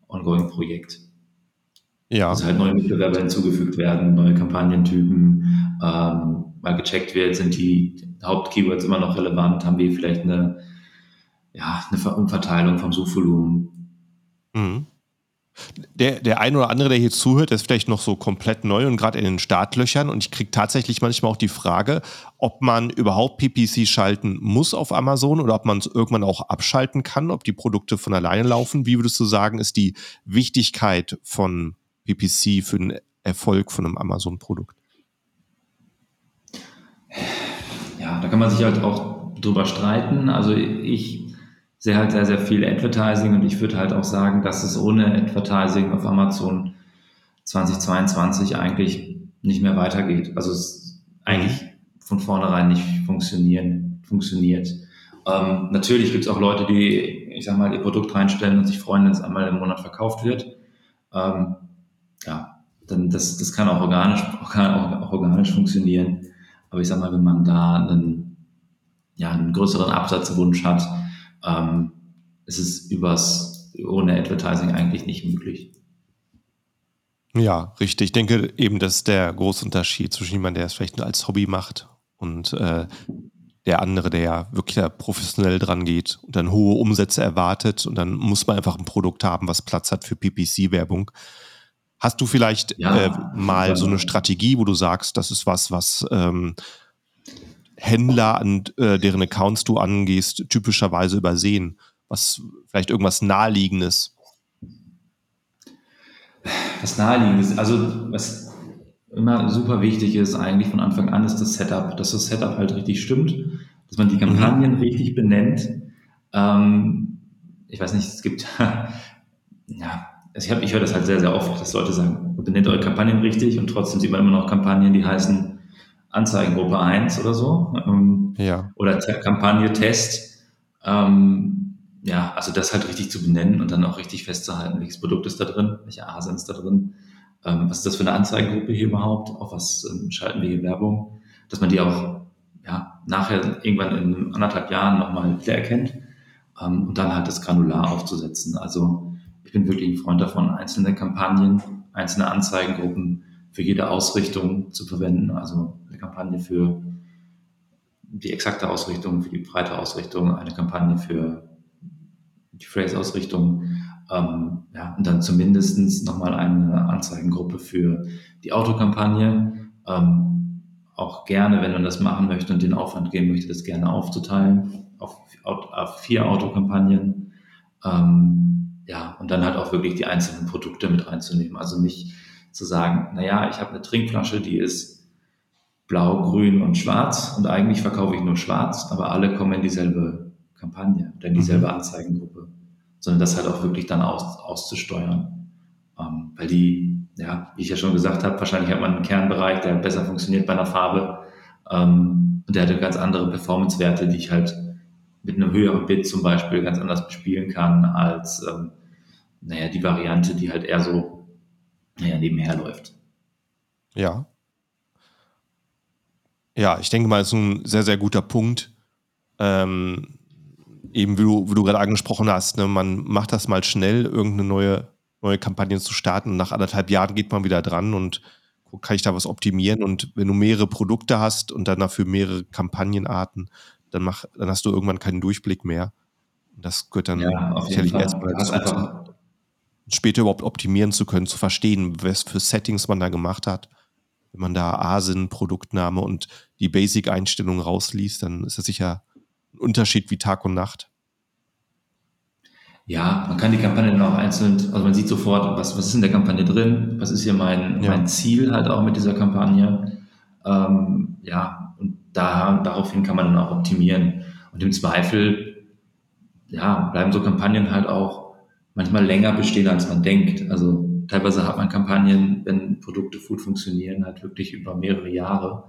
ongoing Projekt. Ja. Dass halt neue Mitbewerber hinzugefügt werden, neue Kampagnentypen, ähm, mal gecheckt wird, sind die Hauptkeywords immer noch relevant, haben wir vielleicht eine, ja, eine Umverteilung vom Suchvolumen Mhm. Der, der ein oder andere, der hier zuhört, ist vielleicht noch so komplett neu und gerade in den Startlöchern. Und ich kriege tatsächlich manchmal auch die Frage, ob man überhaupt PPC schalten muss auf Amazon oder ob man es irgendwann auch abschalten kann, ob die Produkte von alleine laufen. Wie würdest du sagen, ist die Wichtigkeit von PPC für den Erfolg von einem Amazon-Produkt? Ja, da kann man sich halt auch drüber streiten. Also ich sehe halt sehr, sehr viel Advertising und ich würde halt auch sagen, dass es ohne Advertising auf Amazon 2022 eigentlich nicht mehr weitergeht. Also es eigentlich von vornherein nicht funktionieren, funktioniert. Ähm, natürlich gibt es auch Leute, die, ich sag mal, ihr Produkt reinstellen und sich freuen, wenn es einmal im Monat verkauft wird. Ähm, ja, dann das, das kann auch organisch, kann auch, auch organisch funktionieren. Aber ich sag mal, wenn man da einen, ja, einen größeren Absatzwunsch hat, ähm, es ist übers, ohne Advertising eigentlich nicht möglich. Ja, richtig. Ich denke eben, das ist der große Unterschied zwischen jemandem, der es vielleicht nur als Hobby macht und äh, der andere, der ja wirklich professionell dran geht und dann hohe Umsätze erwartet und dann muss man einfach ein Produkt haben, was Platz hat für PPC-Werbung. Hast du vielleicht ja, äh, mal so eine Strategie, wo du sagst, das ist was, was ähm, Händler, an äh, deren Accounts du angehst, typischerweise übersehen? Was vielleicht irgendwas Naheliegendes? Was Naheliegendes, also was immer super wichtig ist eigentlich von Anfang an, ist das Setup, dass das Setup halt richtig stimmt, dass man die Kampagnen mhm. richtig benennt. Ähm, ich weiß nicht, es gibt, ja, also ich, hab, ich höre das halt sehr, sehr oft, dass Leute sagen, benennt eure Kampagnen richtig und trotzdem sieht man immer noch Kampagnen, die heißen Anzeigengruppe 1 oder so. Ähm, ja. Oder Kampagne Test. Ähm, ja, also das halt richtig zu benennen und dann auch richtig festzuhalten, welches Produkt ist da drin, welche ASIN ist da drin, ähm, was ist das für eine Anzeigengruppe hier überhaupt, auf was ähm, schalten wir hier Werbung, dass man die auch ja, nachher irgendwann in anderthalb Jahren nochmal wiedererkennt ähm, und dann halt das Granular aufzusetzen. Also ich bin wirklich ein Freund davon, einzelne Kampagnen, einzelne Anzeigengruppen für jede Ausrichtung zu verwenden. Also eine Kampagne für die exakte Ausrichtung, für die breite Ausrichtung, eine Kampagne für die Phrase-Ausrichtung. Ähm, ja, und dann zumindest nochmal eine Anzeigengruppe für die Autokampagne. Ähm, auch gerne, wenn man das machen möchte und den Aufwand gehen möchte, das gerne aufzuteilen auf, auf vier Autokampagnen. Ähm, ja, und dann halt auch wirklich die einzelnen Produkte mit reinzunehmen. Also nicht zu sagen, naja, ich habe eine Trinkflasche, die ist blau, grün und schwarz und eigentlich verkaufe ich nur schwarz, aber alle kommen in dieselbe Kampagne oder in dieselbe mhm. Anzeigengruppe, sondern das halt auch wirklich dann aus, auszusteuern. Ähm, weil die, ja, wie ich ja schon gesagt habe, wahrscheinlich hat man einen Kernbereich, der besser funktioniert bei einer Farbe ähm, und der hat ganz andere Performance-Werte, die ich halt mit einem höheren Bit zum Beispiel ganz anders bespielen kann als ähm, naja, die Variante, die halt eher so ja, nebenher läuft. Ja. Ja, ich denke mal, das ist ein sehr, sehr guter Punkt. Ähm, eben wie du, wie du gerade angesprochen hast, ne, man macht das mal schnell, irgendeine neue, neue Kampagne zu starten. Und nach anderthalb Jahren geht man wieder dran und guckt, kann ich da was optimieren? Und wenn du mehrere Produkte hast und dann dafür mehrere Kampagnenarten, dann, mach, dann hast du irgendwann keinen Durchblick mehr, Das gehört dann ja, sicherlich erstmal dazu, später überhaupt optimieren zu können, zu verstehen, was für Settings man da gemacht hat. Wenn man da ASIN, Produktname und die Basic-Einstellungen rausliest, dann ist das sicher ein Unterschied wie Tag und Nacht. Ja, man kann die Kampagne dann auch einzeln, also man sieht sofort, was, was ist in der Kampagne drin, was ist hier mein, ja. mein Ziel halt auch mit dieser Kampagne. Ähm, ja, und da, daraufhin kann man dann auch optimieren. Und im Zweifel, ja, bleiben so Kampagnen halt auch manchmal länger bestehen, als man denkt. Also teilweise hat man Kampagnen, wenn Produkte gut funktionieren, halt wirklich über mehrere Jahre.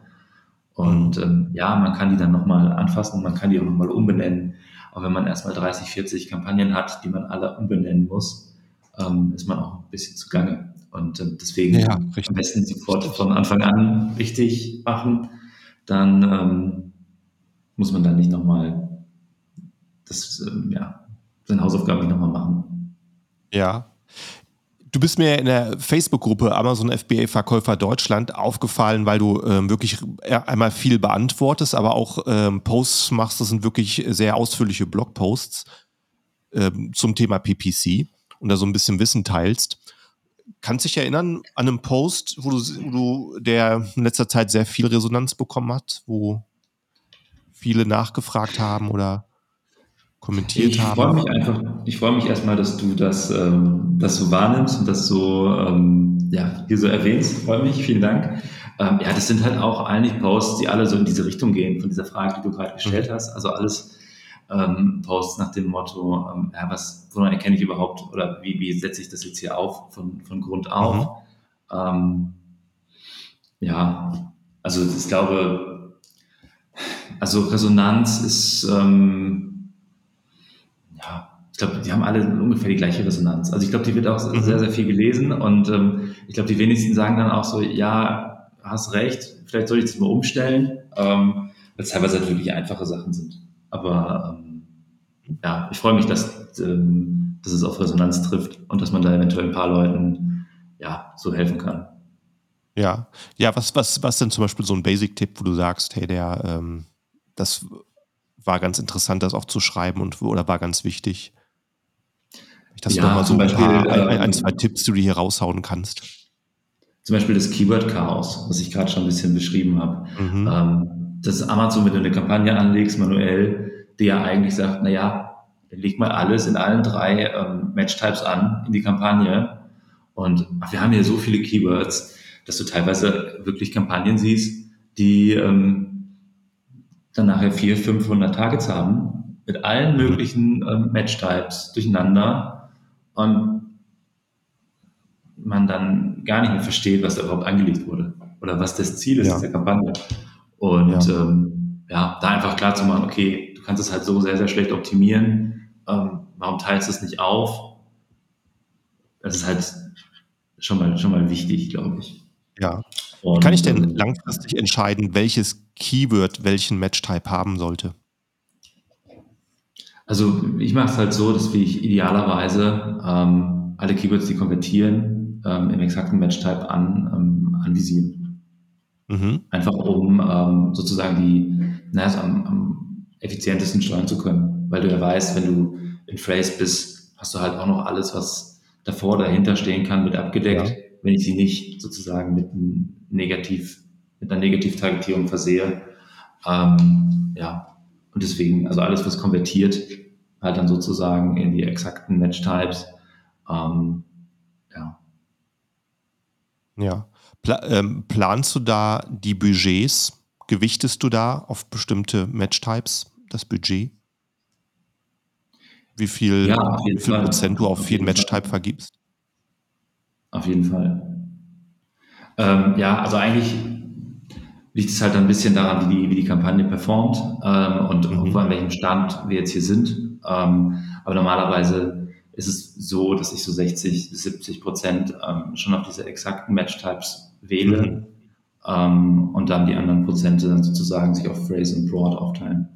Und mhm. ähm, ja, man kann die dann nochmal anfassen, man kann die auch nochmal umbenennen. Aber wenn man erstmal 30, 40 Kampagnen hat, die man alle umbenennen muss, ähm, ist man auch ein bisschen zu Gange. Und ähm, deswegen ja, am besten sofort von Anfang an richtig machen. Dann ähm, muss man dann nicht nochmal das, ähm, ja, seine Hausaufgaben nicht nochmal machen. Ja, Du bist mir in der Facebook-Gruppe Amazon FBA Verkäufer Deutschland aufgefallen, weil du ähm, wirklich einmal viel beantwortest, aber auch ähm, Posts machst. Das sind wirklich sehr ausführliche Blogposts ähm, zum Thema PPC und da so ein bisschen Wissen teilst. Kannst dich erinnern an einen Post, wo du, wo du der in letzter Zeit sehr viel Resonanz bekommen hat, wo viele nachgefragt haben oder kommentiert ich haben. Freu mich einfach, ich freue mich erstmal, dass du das, ähm, das so wahrnimmst und das so ähm, ja, hier so erwähnst. Freue mich, vielen Dank. Ähm, ja, das sind halt auch eigentlich Posts, die alle so in diese Richtung gehen, von dieser Frage, die du gerade gestellt mhm. hast. Also alles ähm, Posts nach dem Motto, ähm, ja, was, woran erkenne ich überhaupt oder wie, wie setze ich das jetzt hier auf von, von Grund auf? Mhm. Ähm, ja, also ich glaube, also Resonanz ist, ähm, ich glaube, die haben alle ungefähr die gleiche Resonanz. Also ich glaube, die wird auch mhm. sehr, sehr viel gelesen und ähm, ich glaube, die wenigsten sagen dann auch so, ja, hast recht, vielleicht soll ich das mal umstellen, ähm, weil es teilweise halt wirklich einfache Sachen sind. Aber ähm, ja, ich freue mich, dass, ähm, dass es auf Resonanz trifft und dass man da eventuell ein paar Leuten ja, so helfen kann. Ja, ja, was, was, was denn zum Beispiel so ein Basic-Tipp, wo du sagst, hey, der, ähm, das war ganz interessant, das auch zu schreiben und oder war ganz wichtig? Das ja, nochmal so ein, Beispiel, paar, ein, ein, ähm, zwei Tipps, die du hier raushauen kannst. Zum Beispiel das Keyword-Chaos, was ich gerade schon ein bisschen beschrieben habe. Mhm. Ähm, das ist Amazon, wenn du eine Kampagne anlegst, manuell, der eigentlich sagt, naja, leg mal alles in allen drei ähm, Match-Types an in die Kampagne. Und wir haben hier so viele Keywords, dass du teilweise wirklich Kampagnen siehst, die ähm, dann nachher 400, 500 Targets haben mit allen mhm. möglichen ähm, Match-Types durcheinander und man dann gar nicht mehr versteht, was da überhaupt angelegt wurde oder was das Ziel ist ja. dieser Kampagne. Und ja. Ähm, ja, da einfach klar zu machen, okay, du kannst es halt so sehr, sehr schlecht optimieren. Ähm, warum teilst du es nicht auf? Das ist halt schon mal, schon mal wichtig, glaube ich. Ja. Und, Wie kann ich denn ähm, langfristig entscheiden, welches Keyword welchen Match-Type haben sollte? Also ich mache es halt so, dass ich idealerweise ähm, alle Keywords, die konvertieren, ähm, im exakten Match-Type an, ähm, anvisieren. Mhm. Einfach um ähm, sozusagen die, naja, so am, am effizientesten steuern zu können. Weil du ja weißt, wenn du in Phrase bist, hast du halt auch noch alles, was davor, dahinter stehen kann, mit abgedeckt, ja. Wenn ich sie nicht sozusagen mit einem Negativ, mit einer Negativ-Targetierung versehe. Ähm, ja, und deswegen, also alles, was konvertiert, halt dann sozusagen in die exakten Match-Types. Ähm, ja. Ja. Pla ähm, planst du da die Budgets? Gewichtest du da auf bestimmte Match-Types das Budget? Wie viel, ja, wie viel Prozent du auf, auf jeden Match-Type vergibst? Auf jeden Fall. Ähm, ja, also eigentlich liegt es halt ein bisschen daran, wie die, wie die Kampagne performt ähm, und mhm. an welchem Stand wir jetzt hier sind. Ähm, aber normalerweise ist es so, dass ich so 60 bis 70 Prozent ähm, schon auf diese exakten Match-Types wähle mhm. Ähm, und dann die anderen Prozente dann sozusagen sich auf Phrase und Broad aufteilen.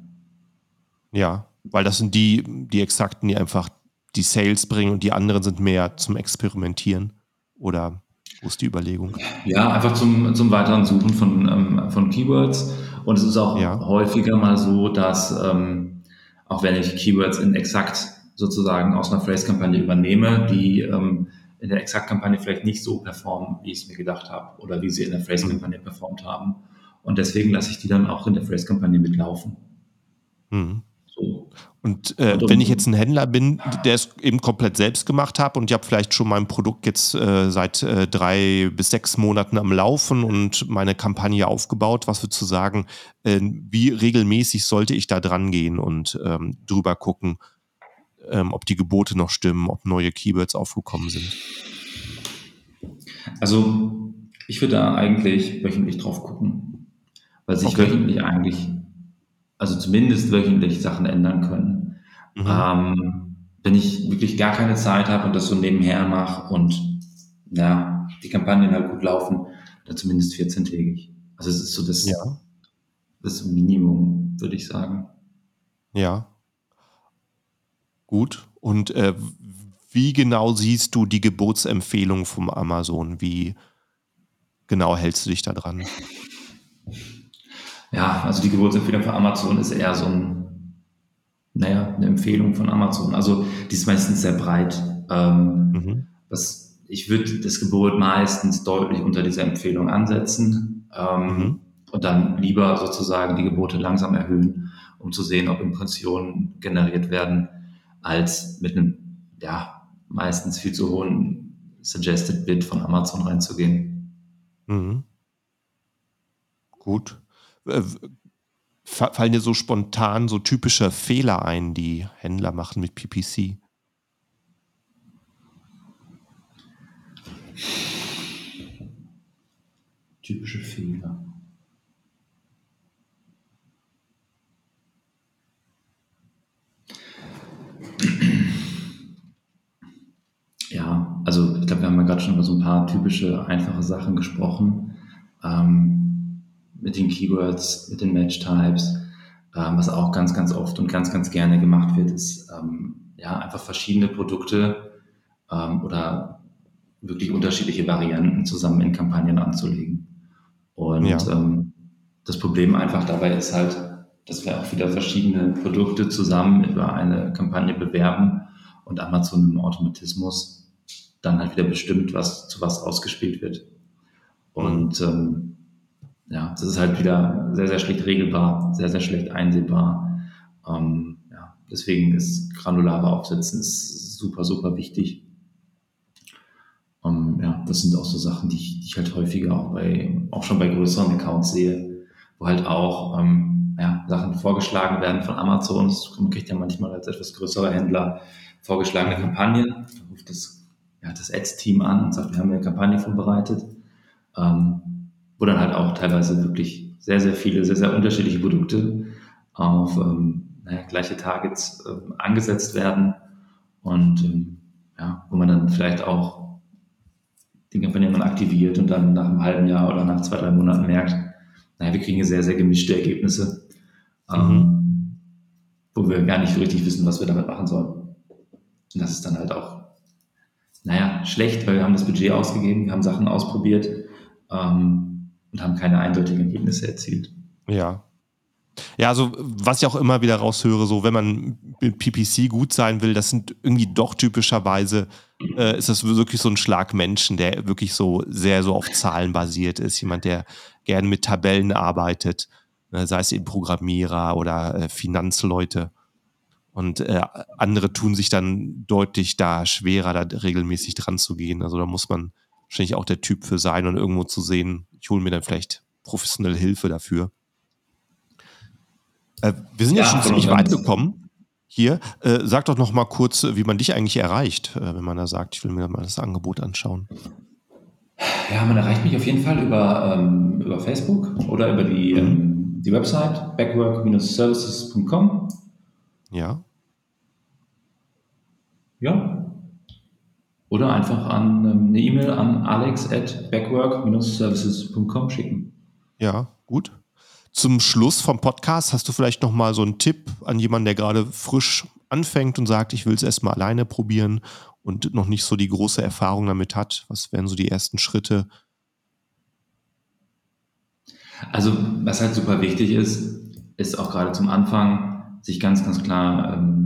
Ja, weil das sind die, die exakten, die einfach die Sales bringen und die anderen sind mehr zum Experimentieren oder wo ist die Überlegung? Ja, einfach zum, zum weiteren Suchen von, ähm, von Keywords. Und es ist auch ja. häufiger mal so, dass ähm, auch wenn ich Keywords in Exakt sozusagen aus einer Phrase-Kampagne übernehme, die ähm, in der Exakt-Kampagne vielleicht nicht so performen, wie ich es mir gedacht habe oder wie sie in der Phrase-Kampagne performt haben. Und deswegen lasse ich die dann auch in der Phrase-Kampagne mitlaufen. Mhm. So. Und äh, wenn ich jetzt ein Händler bin, der es eben komplett selbst gemacht hat und ich habe vielleicht schon mein Produkt jetzt äh, seit äh, drei bis sechs Monaten am Laufen und meine Kampagne aufgebaut, was würdest du sagen, äh, wie regelmäßig sollte ich da dran gehen und ähm, drüber gucken, ähm, ob die Gebote noch stimmen, ob neue Keywords aufgekommen sind? Also ich würde da eigentlich wöchentlich drauf gucken, weil sich okay. wöchentlich eigentlich, also zumindest wöchentlich Sachen ändern können. Mhm. Ähm, wenn ich wirklich gar keine Zeit habe und das so nebenher mache und ja, die Kampagnen halt gut laufen, dann zumindest 14-tägig. Also es ist so das, ja. das Minimum, würde ich sagen. Ja, Gut. Und äh, wie genau siehst du die Gebotsempfehlung vom Amazon? Wie genau hältst du dich da dran? Ja, also die Gebotsempfehlung von Amazon ist eher so ein, naja, eine Empfehlung von Amazon. Also die ist meistens sehr breit. Ähm, mhm. was, ich würde das Gebot meistens deutlich unter dieser Empfehlung ansetzen ähm, mhm. und dann lieber sozusagen die Gebote langsam erhöhen, um zu sehen, ob Impressionen generiert werden als mit einem, ja, meistens viel zu hohen Suggested Bid von Amazon reinzugehen. Mhm. Gut. Äh, fallen dir so spontan so typische Fehler ein, die Händler machen mit PPC? Typische Fehler. Ja, also ich glaube, wir haben ja gerade schon über so ein paar typische, einfache Sachen gesprochen. Ähm, mit den Keywords, mit den Match-Types. Ähm, was auch ganz, ganz oft und ganz, ganz gerne gemacht wird, ist ähm, ja einfach verschiedene Produkte ähm, oder wirklich unterschiedliche Varianten zusammen in Kampagnen anzulegen. Und ja. Ähm, das Problem einfach dabei ist halt, dass wir auch wieder verschiedene Produkte zusammen über eine Kampagne bewerben und Amazon im Automatismus dann halt wieder bestimmt, was zu was ausgespielt wird. Und ähm, ja, das ist halt wieder sehr, sehr schlecht regelbar, sehr, sehr schlecht einsehbar. Ähm, ja, deswegen ist granulare Aufsetzen ist super, super wichtig. Ähm, ja, das sind auch so Sachen, die ich, die ich halt häufiger auch bei, auch schon bei größeren Accounts sehe, wo halt auch ähm, ja, Sachen vorgeschlagen werden von Amazon. Man kriegt ja manchmal als etwas größerer Händler vorgeschlagene Kampagnen. Da ruft das ja, das Ads-Team an und sagt, wir haben eine Kampagne vorbereitet, ähm, wo dann halt auch teilweise wirklich sehr, sehr viele, sehr, sehr unterschiedliche Produkte auf ähm, naja, gleiche Targets äh, angesetzt werden und ähm, ja, wo man dann vielleicht auch die Kampagne dann aktiviert und dann nach einem halben Jahr oder nach zwei, drei Monaten merkt, naja, wir kriegen hier sehr, sehr gemischte Ergebnisse, ähm, mhm. wo wir gar nicht so richtig wissen, was wir damit machen sollen. Und das ist dann halt auch naja, schlecht, weil wir haben das Budget ausgegeben, wir haben Sachen ausprobiert ähm, und haben keine eindeutigen Ergebnisse erzielt. Ja. Ja, also was ich auch immer wieder raushöre, so wenn man mit PPC gut sein will, das sind irgendwie doch typischerweise, äh, ist das wirklich so ein Schlag Menschen, der wirklich so sehr so auf Zahlen basiert ist, jemand, der gerne mit Tabellen arbeitet, ne, sei es eben Programmierer oder äh, Finanzleute. Und äh, andere tun sich dann deutlich da schwerer, da regelmäßig dran zu gehen. Also da muss man wahrscheinlich auch der Typ für sein und irgendwo zu sehen, ich hole mir dann vielleicht professionelle Hilfe dafür. Äh, wir sind ja, schon ziemlich weit gekommen hier. Äh, sag doch noch mal kurz, wie man dich eigentlich erreicht, äh, wenn man da sagt, ich will mir mal das Angebot anschauen. Ja, man erreicht mich auf jeden Fall über, ähm, über Facebook oder über die, mhm. ähm, die Website backwork-services.com ja. Ja. Oder einfach an ähm, eine E-Mail an alex at backwork-services.com schicken. Ja, gut. Zum Schluss vom Podcast hast du vielleicht noch mal so einen Tipp an jemanden, der gerade frisch anfängt und sagt, ich will es erstmal alleine probieren und noch nicht so die große Erfahrung damit hat. Was wären so die ersten Schritte? Also, was halt super wichtig ist, ist auch gerade zum Anfang, sich ganz, ganz klar ähm,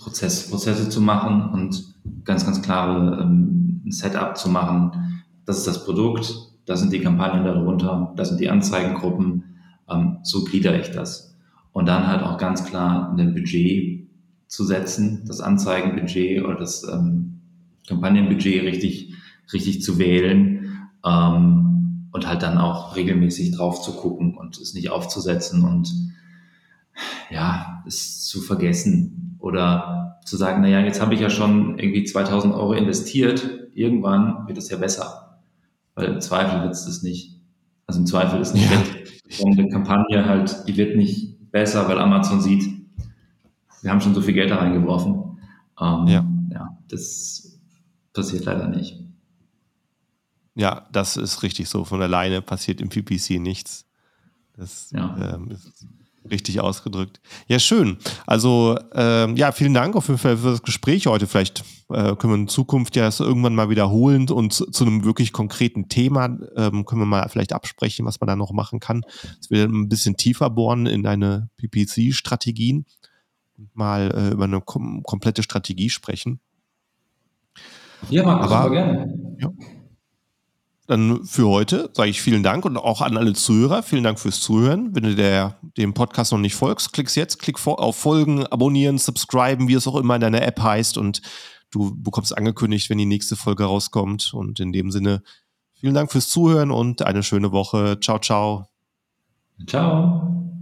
Prozess, Prozesse zu machen und ganz, ganz klare ähm, Setup zu machen. Das ist das Produkt, da sind die Kampagnen darunter, da sind die Anzeigengruppen, ähm, so gliedere ich das. Und dann halt auch ganz klar ein Budget zu setzen, das Anzeigenbudget oder das ähm, Kampagnenbudget richtig, richtig zu wählen ähm, und halt dann auch regelmäßig drauf zu gucken und es nicht aufzusetzen und ja, es zu vergessen oder zu sagen, naja, jetzt habe ich ja schon irgendwie 2000 Euro investiert, irgendwann wird es ja besser. Weil im Zweifel wird es das nicht. Also im Zweifel ist nicht ja. eine Kampagne halt, die wird nicht besser, weil Amazon sieht, wir haben schon so viel Geld da reingeworfen. Ähm, ja. ja, das passiert leider nicht. Ja, das ist richtig so. Von alleine passiert im PPC nichts. Das ja. ähm, ist richtig ausgedrückt. Ja, schön. Also, ähm, ja, vielen Dank auf jeden Fall für das Gespräch heute. Vielleicht äh, können wir in Zukunft ja das irgendwann mal wiederholen und zu, zu einem wirklich konkreten Thema ähm, können wir mal vielleicht absprechen, was man da noch machen kann. Dass wir ein bisschen tiefer bohren in deine PPC-Strategien und mal äh, über eine kom komplette Strategie sprechen. Ja, Markus, aber, gerne. Ja. Dann für heute sage ich vielen Dank und auch an alle Zuhörer. Vielen Dank fürs Zuhören. Wenn du der, dem Podcast noch nicht folgst, klickst jetzt, klick auf Folgen, abonnieren, subscriben, wie es auch immer in deiner App heißt und du bekommst angekündigt, wenn die nächste Folge rauskommt. Und in dem Sinne, vielen Dank fürs Zuhören und eine schöne Woche. Ciao, ciao. Ciao.